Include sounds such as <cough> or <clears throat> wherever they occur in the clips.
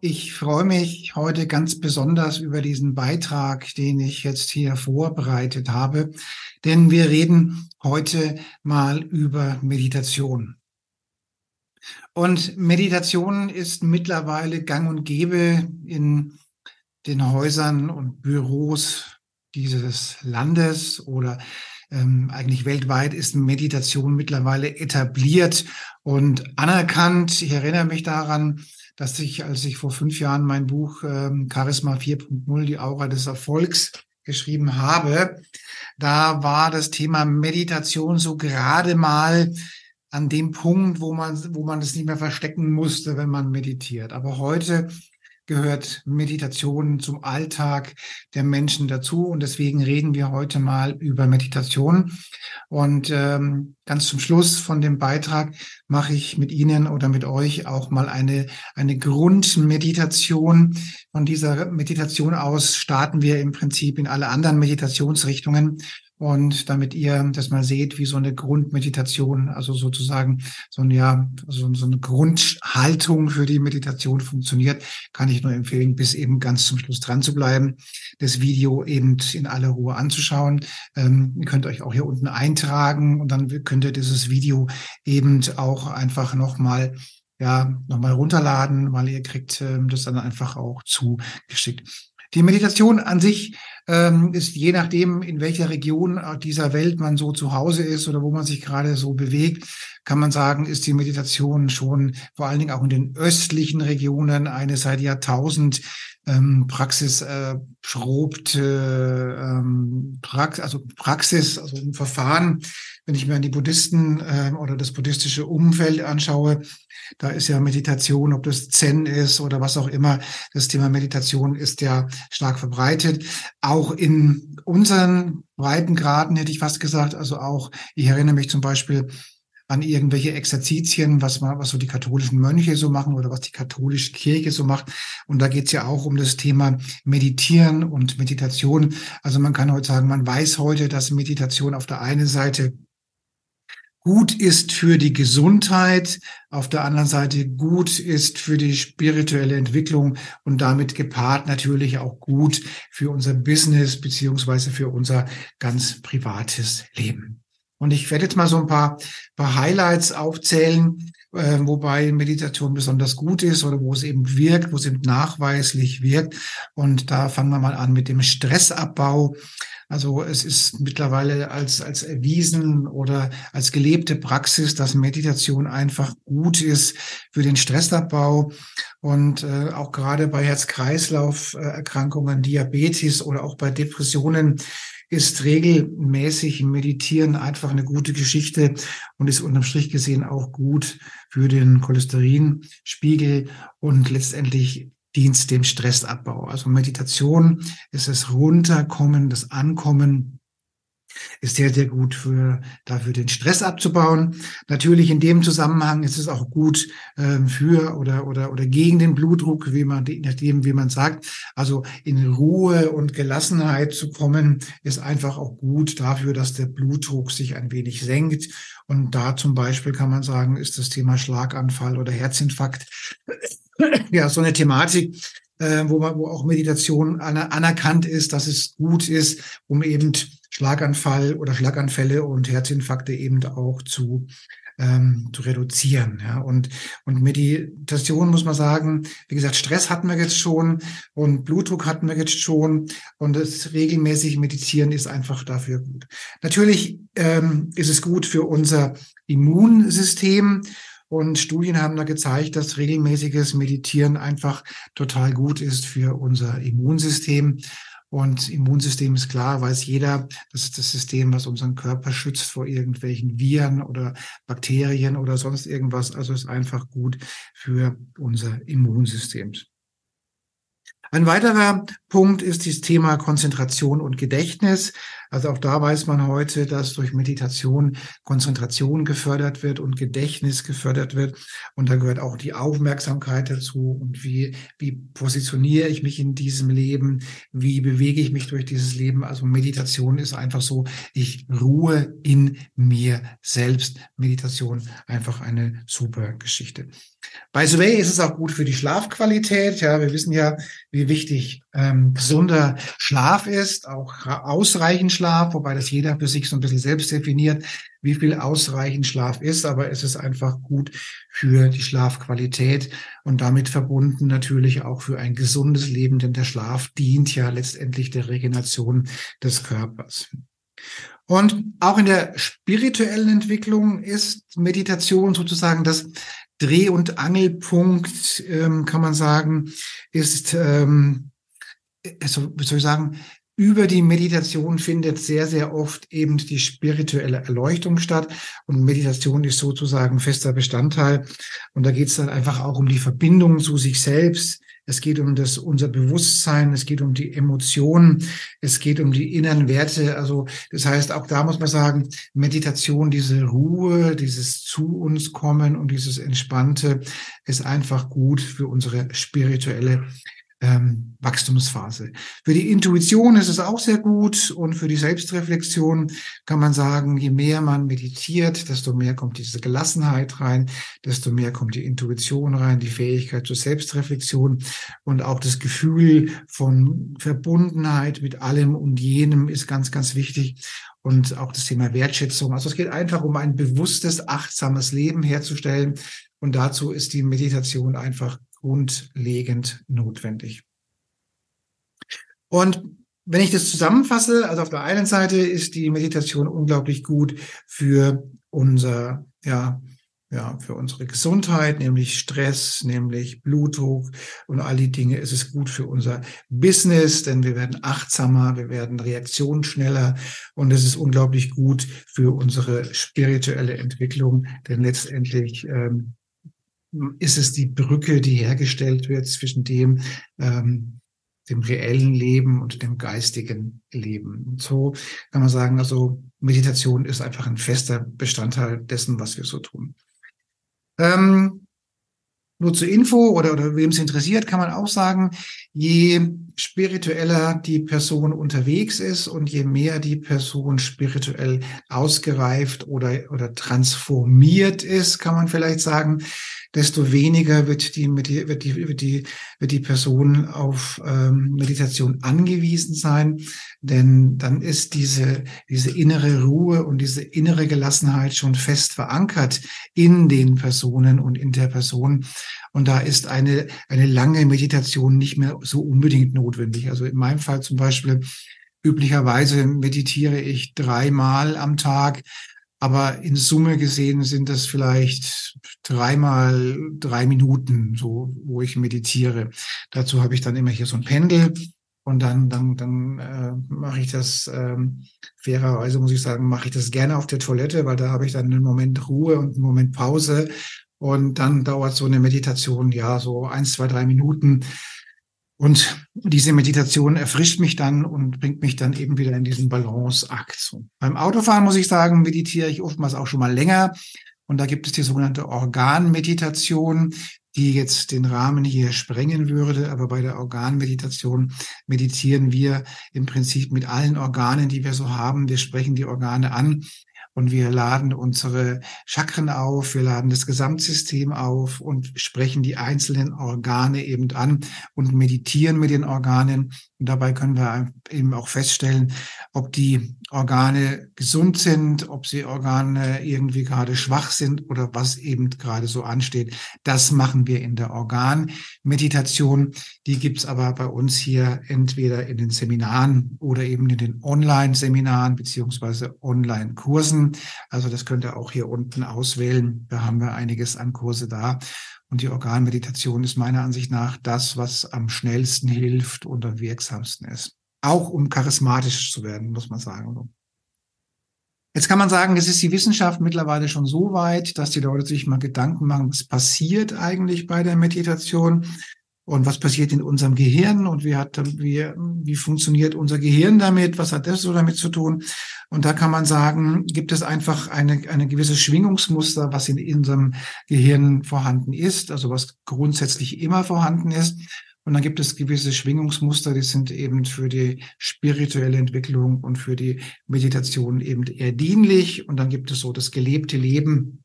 ich freue mich heute ganz besonders über diesen Beitrag, den ich jetzt hier vorbereitet habe, denn wir reden heute mal über Meditation. Und Meditation ist mittlerweile gang und gäbe in den Häusern und Büros dieses Landes oder ähm, eigentlich weltweit ist Meditation mittlerweile etabliert und anerkannt. Ich erinnere mich daran, dass ich, als ich vor fünf Jahren mein Buch ähm, Charisma 4.0, die Aura des Erfolgs geschrieben habe, da war das Thema Meditation so gerade mal an dem Punkt, wo man, wo man es nicht mehr verstecken musste, wenn man meditiert. Aber heute gehört Meditation zum Alltag der Menschen dazu. Und deswegen reden wir heute mal über Meditation. Und ähm, ganz zum Schluss von dem Beitrag mache ich mit Ihnen oder mit euch auch mal eine, eine Grundmeditation. Von dieser Meditation aus starten wir im Prinzip in alle anderen Meditationsrichtungen. Und damit ihr das mal seht, wie so eine Grundmeditation, also sozusagen so eine, ja, so, so eine Grundhaltung für die Meditation funktioniert, kann ich nur empfehlen, bis eben ganz zum Schluss dran zu bleiben, das Video eben in aller Ruhe anzuschauen. Ähm, ihr könnt euch auch hier unten eintragen und dann könnt ihr dieses Video eben auch einfach nochmal ja, nochmal runterladen, weil ihr kriegt ähm, das dann einfach auch zugeschickt. Die Meditation an sich ähm, ist je nachdem, in welcher Region dieser Welt man so zu Hause ist oder wo man sich gerade so bewegt, kann man sagen, ist die Meditation schon vor allen Dingen auch in den östlichen Regionen eine seit Jahrtausend ähm, Praxis äh, schrobte ähm, Prax also Praxis, also ein Verfahren, wenn ich mir an die Buddhisten äh, oder das buddhistische Umfeld anschaue, da ist ja Meditation, ob das Zen ist oder was auch immer, das Thema Meditation ist ja stark verbreitet. Auch in unseren Breitengraden hätte ich fast gesagt, also auch, ich erinnere mich zum Beispiel an irgendwelche Exerzitien, was man, was so die katholischen Mönche so machen oder was die katholische Kirche so macht. Und da geht es ja auch um das Thema Meditieren und Meditation. Also man kann heute sagen, man weiß heute, dass Meditation auf der einen Seite gut ist für die Gesundheit, auf der anderen Seite gut ist für die spirituelle Entwicklung und damit gepaart natürlich auch gut für unser Business beziehungsweise für unser ganz privates Leben. Und ich werde jetzt mal so ein paar, paar Highlights aufzählen, äh, wobei Meditation besonders gut ist oder wo es eben wirkt, wo es eben nachweislich wirkt. Und da fangen wir mal an mit dem Stressabbau. Also es ist mittlerweile als, als erwiesen oder als gelebte Praxis, dass Meditation einfach gut ist für den Stressabbau und äh, auch gerade bei Herz-Kreislauf-Erkrankungen, Diabetes oder auch bei Depressionen ist regelmäßig Meditieren einfach eine gute Geschichte und ist unterm Strich gesehen auch gut für den Cholesterinspiegel und letztendlich dient dem Stressabbau. Also Meditation ist das Runterkommen, das Ankommen ist sehr, sehr gut für, dafür den Stress abzubauen. Natürlich in dem Zusammenhang ist es auch gut äh, für oder, oder, oder gegen den Blutdruck, wie man, nachdem, wie man sagt. Also in Ruhe und Gelassenheit zu kommen, ist einfach auch gut dafür, dass der Blutdruck sich ein wenig senkt. Und da zum Beispiel kann man sagen, ist das Thema Schlaganfall oder Herzinfarkt <clears throat> ja so eine Thematik, äh, wo man, wo auch Meditation anerkannt ist, dass es gut ist, um eben Schlaganfall oder Schlaganfälle und Herzinfarkte eben auch zu ähm, zu reduzieren. Ja. Und, und Meditation muss man sagen, wie gesagt, Stress hatten wir jetzt schon und Blutdruck hatten wir jetzt schon und das regelmäßig Meditieren ist einfach dafür gut. Natürlich ähm, ist es gut für unser Immunsystem. Und Studien haben da gezeigt, dass regelmäßiges Meditieren einfach total gut ist für unser Immunsystem. Und Immunsystem ist klar, weiß jeder, das ist das System, was unseren Körper schützt vor irgendwelchen Viren oder Bakterien oder sonst irgendwas. Also ist einfach gut für unser Immunsystem. Ein weiterer Punkt ist das Thema Konzentration und Gedächtnis. Also auch da weiß man heute, dass durch Meditation Konzentration gefördert wird und Gedächtnis gefördert wird. Und da gehört auch die Aufmerksamkeit dazu. Und wie, wie positioniere ich mich in diesem Leben? Wie bewege ich mich durch dieses Leben? Also Meditation ist einfach so, ich ruhe in mir selbst. Meditation einfach eine super Geschichte. By the way ist es auch gut für die Schlafqualität. Ja, wir wissen ja, wichtig ähm, gesunder Schlaf ist, auch ausreichend Schlaf, wobei das jeder für sich so ein bisschen selbst definiert, wie viel ausreichend Schlaf ist, aber es ist einfach gut für die Schlafqualität und damit verbunden natürlich auch für ein gesundes Leben, denn der Schlaf dient ja letztendlich der Regeneration des Körpers. Und auch in der spirituellen Entwicklung ist Meditation sozusagen das Dreh- und Angelpunkt, ähm, kann man sagen, ist, ähm, also, wie soll ich sagen, über die Meditation findet sehr, sehr oft eben die spirituelle Erleuchtung statt. Und Meditation ist sozusagen fester Bestandteil. Und da geht es dann einfach auch um die Verbindung zu sich selbst. Es geht um das, unser Bewusstsein. Es geht um die Emotionen. Es geht um die inneren Werte. Also, das heißt, auch da muss man sagen, Meditation, diese Ruhe, dieses zu uns kommen und dieses Entspannte ist einfach gut für unsere spirituelle ähm, Wachstumsphase. Für die Intuition ist es auch sehr gut und für die Selbstreflexion kann man sagen, je mehr man meditiert, desto mehr kommt diese Gelassenheit rein, desto mehr kommt die Intuition rein, die Fähigkeit zur Selbstreflexion und auch das Gefühl von Verbundenheit mit allem und jenem ist ganz, ganz wichtig und auch das Thema Wertschätzung. Also es geht einfach um ein bewusstes, achtsames Leben herzustellen und dazu ist die Meditation einfach grundlegend notwendig. Und wenn ich das zusammenfasse, also auf der einen Seite ist die Meditation unglaublich gut für unser, ja, ja, für unsere Gesundheit, nämlich Stress, nämlich Blutdruck und all die Dinge. Es ist gut für unser Business, denn wir werden achtsamer, wir werden reaktionsschneller und es ist unglaublich gut für unsere spirituelle Entwicklung, denn letztendlich ähm, ist es die Brücke, die hergestellt wird zwischen dem, ähm, dem reellen Leben und dem geistigen Leben. Und so kann man sagen, also Meditation ist einfach ein fester Bestandteil dessen, was wir so tun. Ähm, nur zur Info oder, oder wem es interessiert, kann man auch sagen, je spiritueller die Person unterwegs ist und je mehr die Person spirituell ausgereift oder, oder transformiert ist, kann man vielleicht sagen, desto weniger wird die, wird die, wird die, wird die Person auf ähm, Meditation angewiesen sein, denn dann ist diese, diese innere Ruhe und diese innere Gelassenheit schon fest verankert in den Personen und in der Person. Und da ist eine, eine lange Meditation nicht mehr so unbedingt notwendig. Also in meinem Fall zum Beispiel, üblicherweise meditiere ich dreimal am Tag aber in Summe gesehen sind das vielleicht dreimal drei Minuten, so wo ich meditiere. Dazu habe ich dann immer hier so ein Pendel und dann dann dann äh, mache ich das ähm, fairerweise muss ich sagen, mache ich das gerne auf der Toilette, weil da habe ich dann einen Moment Ruhe und einen Moment Pause und dann dauert so eine Meditation ja so eins, zwei, drei Minuten. Und diese Meditation erfrischt mich dann und bringt mich dann eben wieder in diesen Balanceakt. Beim Autofahren muss ich sagen, meditiere ich oftmals auch schon mal länger. Und da gibt es die sogenannte Organmeditation, die jetzt den Rahmen hier sprengen würde. Aber bei der Organmeditation meditieren wir im Prinzip mit allen Organen, die wir so haben. Wir sprechen die Organe an und wir laden unsere Chakren auf, wir laden das Gesamtsystem auf und sprechen die einzelnen Organe eben an und meditieren mit den Organen. Und dabei können wir eben auch feststellen, ob die Organe gesund sind, ob sie Organe irgendwie gerade schwach sind oder was eben gerade so ansteht. Das machen wir in der Organmeditation. Die gibt's aber bei uns hier entweder in den Seminaren oder eben in den Online-Seminaren beziehungsweise Online-Kursen. Also das könnt ihr auch hier unten auswählen. Da haben wir einiges an Kurse da. Und die Organmeditation ist meiner Ansicht nach das, was am schnellsten hilft und am wirksamsten ist. Auch um charismatisch zu werden, muss man sagen. Jetzt kann man sagen, es ist die Wissenschaft mittlerweile schon so weit, dass die Leute sich mal Gedanken machen, was passiert eigentlich bei der Meditation. Und was passiert in unserem Gehirn und wie hat, wie, wie funktioniert unser Gehirn damit, was hat das so damit zu tun. Und da kann man sagen, gibt es einfach eine, eine gewisse Schwingungsmuster, was in unserem Gehirn vorhanden ist, also was grundsätzlich immer vorhanden ist. Und dann gibt es gewisse Schwingungsmuster, die sind eben für die spirituelle Entwicklung und für die Meditation eben eher dienlich. Und dann gibt es so das gelebte Leben,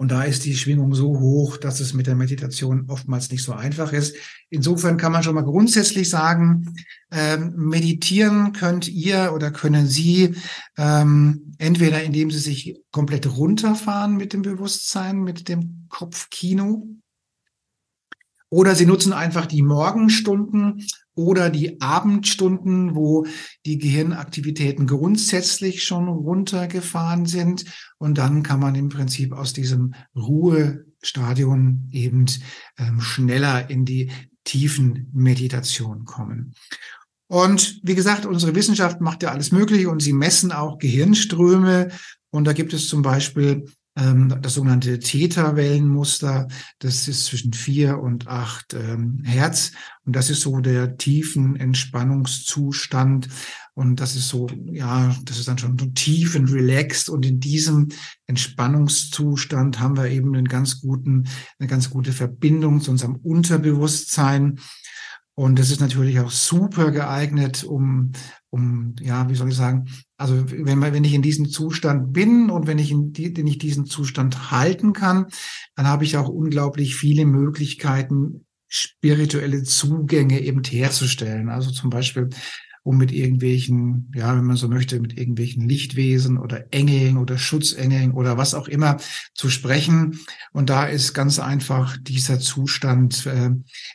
und da ist die Schwingung so hoch, dass es mit der Meditation oftmals nicht so einfach ist. Insofern kann man schon mal grundsätzlich sagen, ähm, meditieren könnt ihr oder können Sie ähm, entweder indem Sie sich komplett runterfahren mit dem Bewusstsein, mit dem Kopfkino, oder Sie nutzen einfach die Morgenstunden oder die Abendstunden, wo die Gehirnaktivitäten grundsätzlich schon runtergefahren sind. Und dann kann man im Prinzip aus diesem Ruhestadion eben ähm, schneller in die tiefen Meditation kommen. Und wie gesagt, unsere Wissenschaft macht ja alles Mögliche und sie messen auch Gehirnströme. Und da gibt es zum Beispiel das sogenannte Theta-Wellenmuster. Das ist zwischen vier und acht ähm, Hertz. Und das ist so der tiefen Entspannungszustand. Und das ist so, ja, das ist dann schon so tief und relaxed. Und in diesem Entspannungszustand haben wir eben einen ganz guten, eine ganz gute Verbindung zu unserem Unterbewusstsein. Und das ist natürlich auch super geeignet, um, um, ja, wie soll ich sagen, also wenn, wenn ich in diesem Zustand bin und wenn ich, in die, wenn ich diesen Zustand halten kann, dann habe ich auch unglaublich viele Möglichkeiten, spirituelle Zugänge eben herzustellen. Also zum Beispiel um mit irgendwelchen, ja, wenn man so möchte, mit irgendwelchen Lichtwesen oder Engeln oder Schutzengeln oder was auch immer zu sprechen. Und da ist ganz einfach dieser Zustand äh,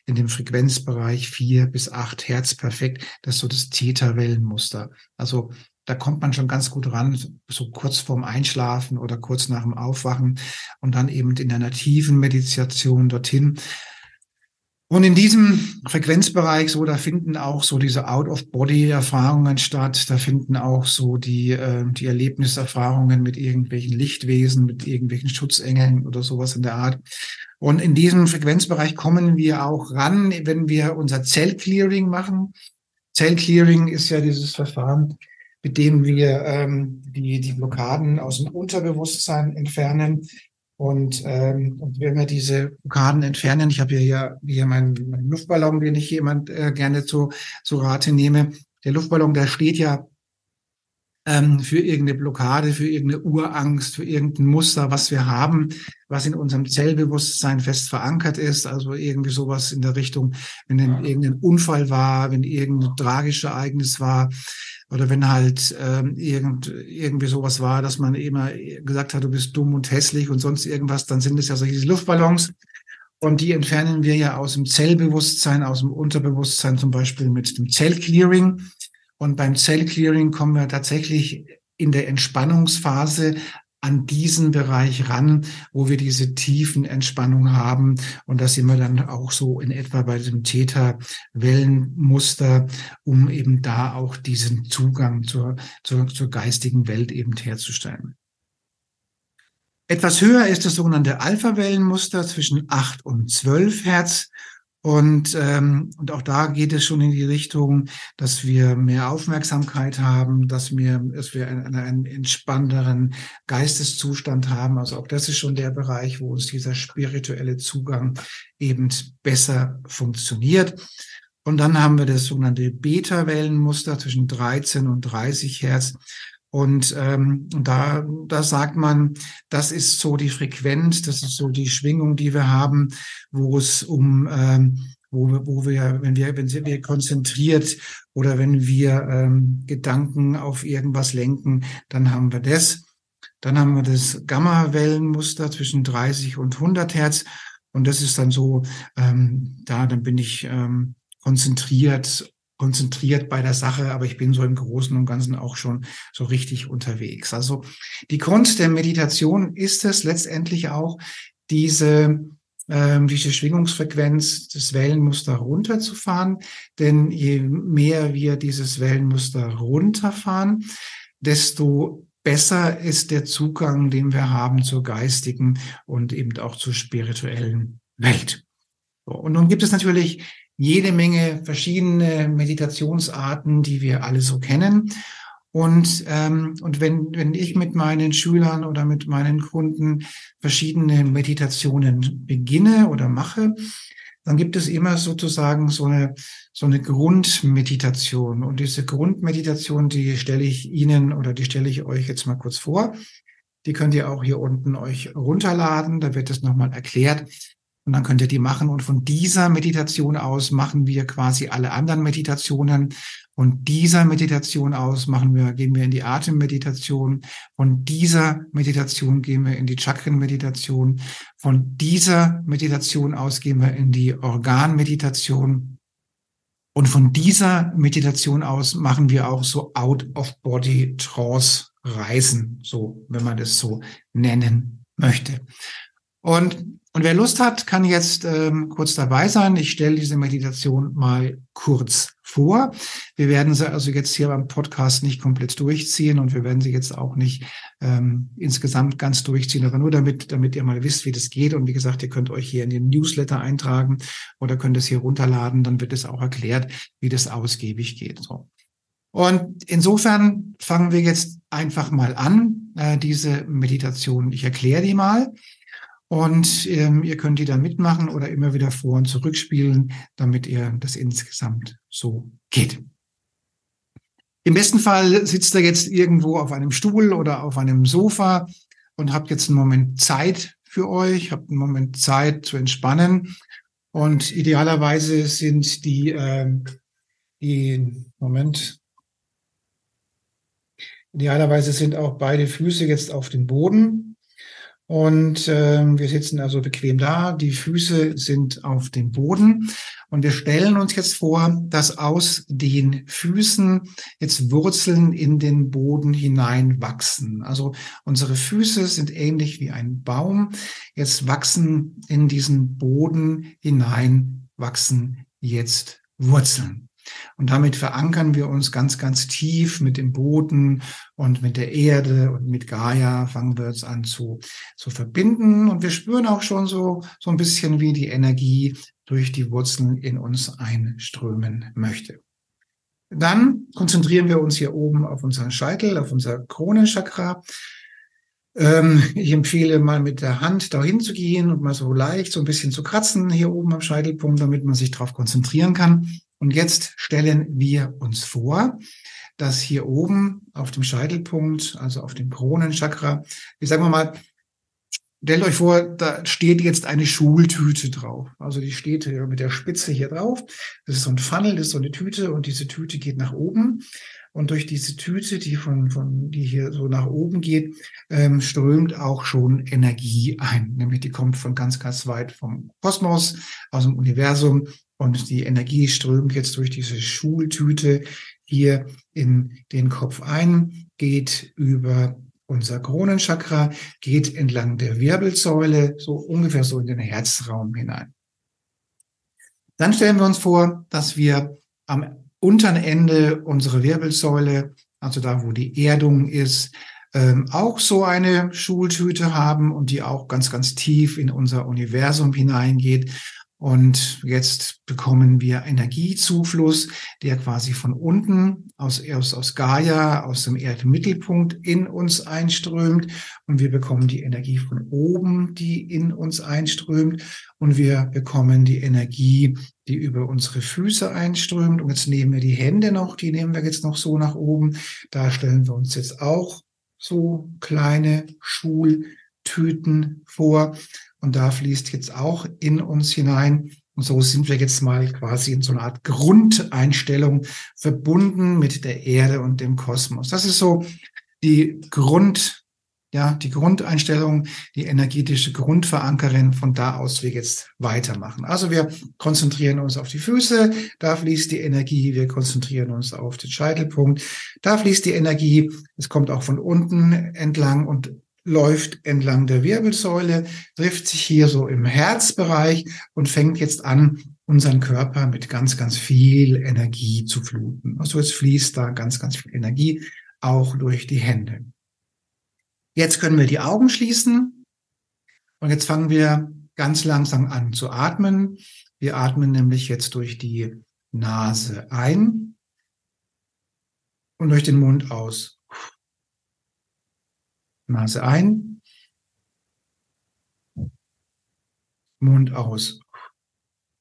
in dem Frequenzbereich vier bis acht Hertz perfekt. Das ist so das Theta-Wellenmuster. Also da kommt man schon ganz gut ran, so kurz vorm Einschlafen oder kurz nach dem Aufwachen und dann eben in einer tiefen Meditation dorthin. Und in diesem Frequenzbereich, so, da finden auch so diese Out-of-Body-Erfahrungen statt. Da finden auch so die, äh, die Erlebniserfahrungen mit irgendwelchen Lichtwesen, mit irgendwelchen Schutzengeln oder sowas in der Art. Und in diesem Frequenzbereich kommen wir auch ran, wenn wir unser Zellclearing machen. Zellclearing ist ja dieses Verfahren, mit dem wir ähm, die, die Blockaden aus dem Unterbewusstsein entfernen. Und, ähm, und wenn wir diese Blockaden entfernen, ich habe hier ja hier meinen, meinen Luftballon, den ich jemand äh, gerne zu, zu Rate nehme. Der Luftballon, der steht ja ähm, für irgendeine Blockade, für irgendeine Urangst, für irgendein Muster, was wir haben, was in unserem Zellbewusstsein fest verankert ist. Also irgendwie sowas in der Richtung, wenn irgendein Unfall war, wenn irgendein tragisches Ereignis war, oder wenn halt ähm, irgend, irgendwie sowas war, dass man immer gesagt hat, du bist dumm und hässlich und sonst irgendwas, dann sind es ja solche Luftballons. Und die entfernen wir ja aus dem Zellbewusstsein, aus dem Unterbewusstsein zum Beispiel mit dem Zellclearing. Und beim Zellclearing kommen wir tatsächlich in der Entspannungsphase an diesen Bereich ran, wo wir diese tiefen Entspannung haben. Und das sind wir dann auch so in etwa bei dem Theta-Wellenmuster, um eben da auch diesen Zugang zur, zur, zur geistigen Welt eben herzustellen. Etwas höher ist das sogenannte Alpha-Wellenmuster zwischen 8 und 12 Hertz. Und, ähm, und auch da geht es schon in die Richtung, dass wir mehr Aufmerksamkeit haben, dass wir, dass wir einen, einen entspannteren Geisteszustand haben. Also auch das ist schon der Bereich, wo uns dieser spirituelle Zugang eben besser funktioniert. Und dann haben wir das sogenannte Beta-Wellenmuster zwischen 13 und 30 Hertz. Und ähm, da, da sagt man, das ist so die Frequenz, das ist so die Schwingung, die wir haben, wo es um, ähm, wo, wir, wo wir, wenn wir, wenn wir konzentriert oder wenn wir ähm, Gedanken auf irgendwas lenken, dann haben wir das. Dann haben wir das Gamma-Wellenmuster zwischen 30 und 100 Hertz. Und das ist dann so, ähm, da, dann bin ich ähm, konzentriert konzentriert bei der Sache, aber ich bin so im Großen und Ganzen auch schon so richtig unterwegs. Also die Kunst der Meditation ist es letztendlich auch, diese ähm, diese Schwingungsfrequenz des Wellenmuster runterzufahren. Denn je mehr wir dieses Wellenmuster runterfahren, desto besser ist der Zugang, den wir haben zur geistigen und eben auch zur spirituellen Welt. Und nun gibt es natürlich jede Menge verschiedene Meditationsarten, die wir alle so kennen. Und, ähm, und wenn, wenn ich mit meinen Schülern oder mit meinen Kunden verschiedene Meditationen beginne oder mache, dann gibt es immer sozusagen so eine, so eine Grundmeditation. Und diese Grundmeditation, die stelle ich Ihnen oder die stelle ich euch jetzt mal kurz vor. Die könnt ihr auch hier unten euch runterladen. Da wird es nochmal erklärt. Und dann könnt ihr die machen. Und von dieser Meditation aus machen wir quasi alle anderen Meditationen. Von dieser Meditation aus machen wir, gehen wir in die Atemmeditation. Von dieser Meditation gehen wir in die Chakrenmeditation. Von dieser Meditation aus gehen wir in die Organmeditation. Und von dieser Meditation aus machen wir auch so Out-of-Body-Trance-Reisen, so, wenn man das so nennen möchte. Und und wer Lust hat, kann jetzt ähm, kurz dabei sein. Ich stelle diese Meditation mal kurz vor. Wir werden sie also jetzt hier beim Podcast nicht komplett durchziehen und wir werden sie jetzt auch nicht ähm, insgesamt ganz durchziehen, aber nur damit, damit ihr mal wisst, wie das geht. Und wie gesagt, ihr könnt euch hier in den Newsletter eintragen oder könnt es hier runterladen. Dann wird es auch erklärt, wie das ausgiebig geht. So. Und insofern fangen wir jetzt einfach mal an, äh, diese Meditation. Ich erkläre die mal. Und ähm, ihr könnt die dann mitmachen oder immer wieder vor und zurückspielen, damit ihr das insgesamt so geht. Im besten Fall sitzt ihr jetzt irgendwo auf einem Stuhl oder auf einem Sofa und habt jetzt einen Moment Zeit für euch, habt einen Moment Zeit zu entspannen. Und idealerweise sind die, äh, die Moment, idealerweise sind auch beide Füße jetzt auf dem Boden. Und äh, wir sitzen also bequem da, die Füße sind auf dem Boden und wir stellen uns jetzt vor, dass aus den Füßen jetzt Wurzeln in den Boden hinein wachsen. Also unsere Füße sind ähnlich wie ein Baum. Jetzt wachsen in diesen Boden hinein, wachsen jetzt Wurzeln. Und damit verankern wir uns ganz, ganz tief mit dem Boden und mit der Erde und mit Gaia fangen wir uns an zu, zu verbinden. Und wir spüren auch schon so, so ein bisschen, wie die Energie durch die Wurzeln in uns einströmen möchte. Dann konzentrieren wir uns hier oben auf unseren Scheitel, auf unser Kronenchakra. Ähm, ich empfehle mal mit der Hand dahin zu gehen und mal so leicht so ein bisschen zu kratzen hier oben am Scheitelpunkt, damit man sich darauf konzentrieren kann. Und jetzt stellen wir uns vor, dass hier oben auf dem Scheitelpunkt, also auf dem Kronenchakra, ich sage mal, stellt euch vor, da steht jetzt eine Schultüte drauf. Also die steht mit der Spitze hier drauf. Das ist so ein Funnel, das ist so eine Tüte und diese Tüte geht nach oben. Und durch diese Tüte, die von, von, die hier so nach oben geht, ähm, strömt auch schon Energie ein. Nämlich die kommt von ganz, ganz weit vom Kosmos, aus dem Universum und die Energie strömt jetzt durch diese Schultüte hier in den Kopf ein, geht über unser Kronenchakra, geht entlang der Wirbelsäule, so ungefähr so in den Herzraum hinein. Dann stellen wir uns vor, dass wir am unteren Ende unserer Wirbelsäule, also da, wo die Erdung ist, ähm, auch so eine Schultüte haben und die auch ganz, ganz tief in unser Universum hineingeht. Und jetzt bekommen wir Energiezufluss, der quasi von unten aus, aus, aus Gaia, aus dem Erdmittelpunkt in uns einströmt. Und wir bekommen die Energie von oben, die in uns einströmt. Und wir bekommen die Energie, die über unsere Füße einströmt. Und jetzt nehmen wir die Hände noch, die nehmen wir jetzt noch so nach oben. Da stellen wir uns jetzt auch so kleine Schultüten vor. Und da fließt jetzt auch in uns hinein. Und so sind wir jetzt mal quasi in so einer Art Grundeinstellung verbunden mit der Erde und dem Kosmos. Das ist so die Grund, ja, die Grundeinstellung, die energetische Grundverankerin. Von da aus wir jetzt weitermachen. Also wir konzentrieren uns auf die Füße. Da fließt die Energie. Wir konzentrieren uns auf den Scheitelpunkt. Da fließt die Energie. Es kommt auch von unten entlang und läuft entlang der Wirbelsäule, trifft sich hier so im Herzbereich und fängt jetzt an, unseren Körper mit ganz, ganz viel Energie zu fluten. Also es fließt da ganz, ganz viel Energie auch durch die Hände. Jetzt können wir die Augen schließen und jetzt fangen wir ganz langsam an zu atmen. Wir atmen nämlich jetzt durch die Nase ein und durch den Mund aus. Nase ein, Mund aus.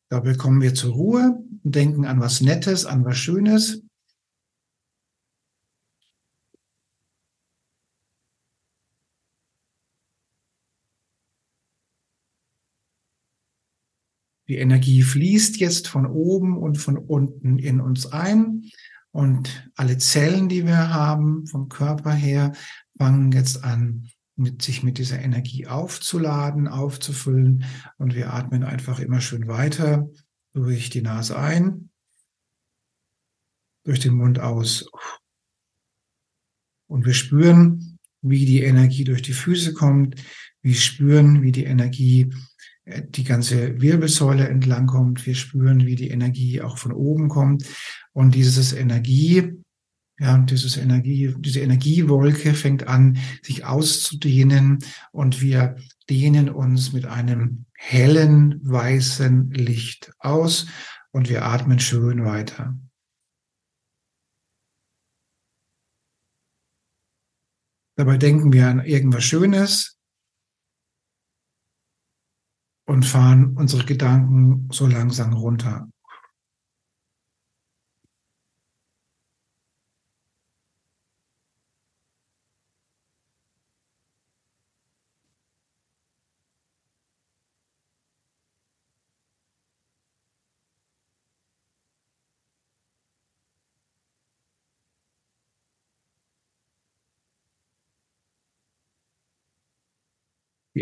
Dabei kommen wir zur Ruhe und denken an was Nettes, an was Schönes. Die Energie fließt jetzt von oben und von unten in uns ein. Und alle Zellen, die wir haben vom Körper her, fangen jetzt an, mit sich mit dieser Energie aufzuladen, aufzufüllen. Und wir atmen einfach immer schön weiter durch die Nase ein, durch den Mund aus. Und wir spüren, wie die Energie durch die Füße kommt. Wir spüren, wie die Energie äh, die ganze Wirbelsäule entlang kommt. Wir spüren, wie die Energie auch von oben kommt. Und dieses Energie, ja, dieses Energie, diese Energiewolke fängt an, sich auszudehnen und wir dehnen uns mit einem hellen weißen Licht aus und wir atmen schön weiter. Dabei denken wir an irgendwas Schönes, und fahren unsere Gedanken so langsam runter.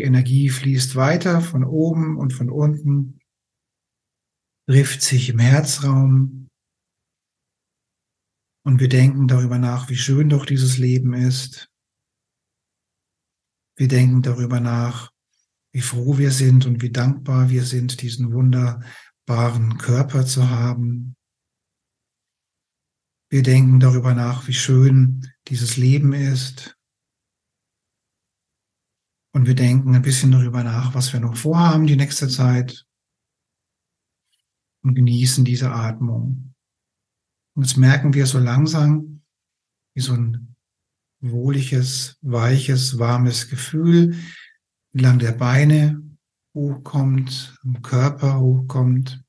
Die Energie fließt weiter von oben und von unten, trifft sich im Herzraum und wir denken darüber nach, wie schön doch dieses Leben ist. Wir denken darüber nach, wie froh wir sind und wie dankbar wir sind, diesen wunderbaren Körper zu haben. Wir denken darüber nach, wie schön dieses Leben ist, und wir denken ein bisschen darüber nach, was wir noch vorhaben die nächste Zeit. Und genießen diese Atmung. Und jetzt merken wir so langsam, wie so ein wohliges, weiches, warmes Gefühl entlang der Beine hochkommt, im Körper hochkommt.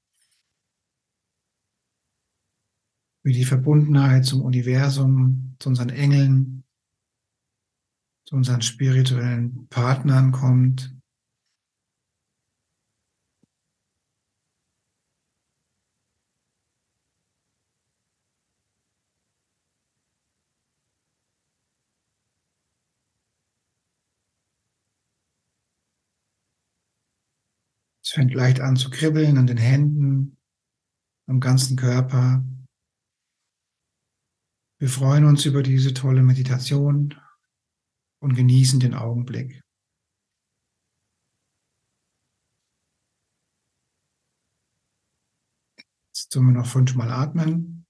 Wie die Verbundenheit zum Universum, zu unseren Engeln, zu unseren spirituellen Partnern kommt. Es fängt leicht an zu kribbeln an den Händen, am ganzen Körper. Wir freuen uns über diese tolle Meditation und genießen den Augenblick. Jetzt tun wir noch fünfmal atmen.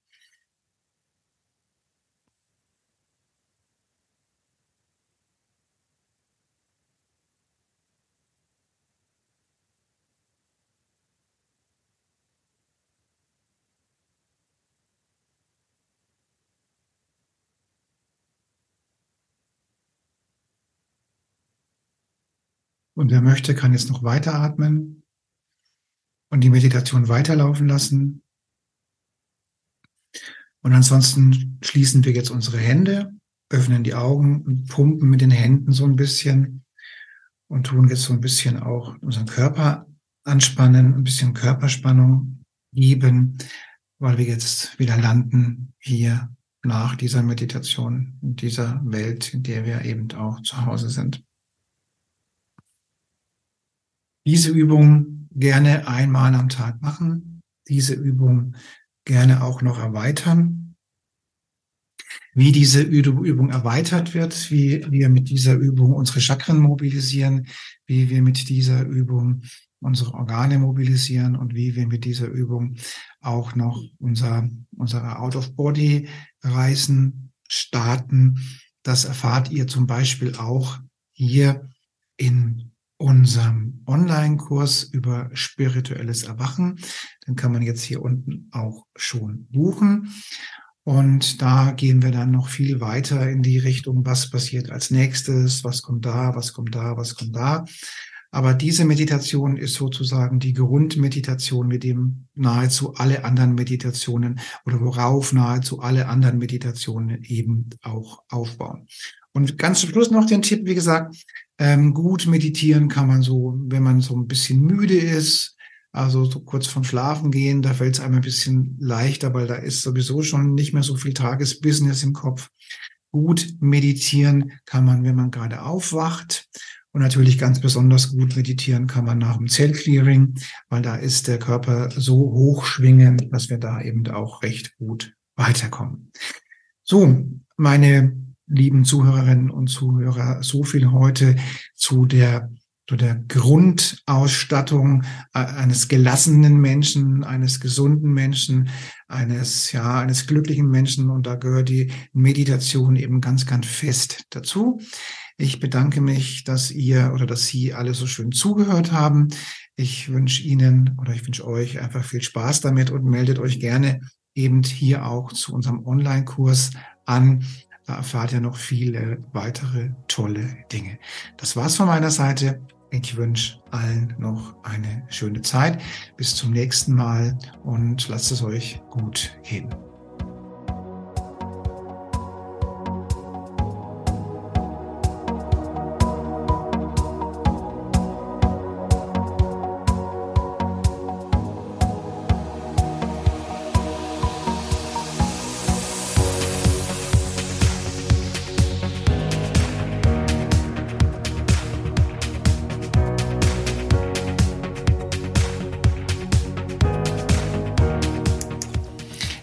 Und wer möchte, kann jetzt noch weiter atmen und die Meditation weiterlaufen lassen. Und ansonsten schließen wir jetzt unsere Hände, öffnen die Augen und pumpen mit den Händen so ein bisschen und tun jetzt so ein bisschen auch unseren Körper anspannen, ein bisschen Körperspannung geben, weil wir jetzt wieder landen hier nach dieser Meditation in dieser Welt, in der wir eben auch zu Hause sind diese Übung gerne einmal am Tag machen, diese Übung gerne auch noch erweitern. Wie diese Übung erweitert wird, wie wir mit dieser Übung unsere Chakren mobilisieren, wie wir mit dieser Übung unsere Organe mobilisieren und wie wir mit dieser Übung auch noch unser, unsere Out-of-Body-Reisen starten. Das erfahrt ihr zum Beispiel auch hier in unserem Online-Kurs über spirituelles Erwachen. Den kann man jetzt hier unten auch schon buchen. Und da gehen wir dann noch viel weiter in die Richtung, was passiert als nächstes, was kommt da, was kommt da, was kommt da. Aber diese Meditation ist sozusagen die Grundmeditation, mit dem nahezu alle anderen Meditationen oder worauf nahezu alle anderen Meditationen eben auch aufbauen. Und ganz zum Schluss noch den Tipp, wie gesagt, ähm, gut meditieren kann man so, wenn man so ein bisschen müde ist, also so kurz vom Schlafen gehen, da fällt es einem ein bisschen leichter, weil da ist sowieso schon nicht mehr so viel Tagesbusiness im Kopf. Gut meditieren kann man, wenn man gerade aufwacht. Und natürlich ganz besonders gut meditieren kann man nach dem Zellclearing, weil da ist der Körper so hochschwingend, dass wir da eben auch recht gut weiterkommen. So, meine lieben Zuhörerinnen und Zuhörer, so viel heute zu der zu der Grundausstattung äh, eines gelassenen Menschen, eines gesunden Menschen, eines, ja, eines glücklichen Menschen. Und da gehört die Meditation eben ganz, ganz fest dazu. Ich bedanke mich, dass ihr oder dass Sie alle so schön zugehört haben. Ich wünsche Ihnen oder ich wünsche euch einfach viel Spaß damit und meldet euch gerne eben hier auch zu unserem Online-Kurs an. Da erfahrt ihr noch viele weitere tolle Dinge. Das war's von meiner Seite. Ich wünsche allen noch eine schöne Zeit. Bis zum nächsten Mal und lasst es euch gut gehen.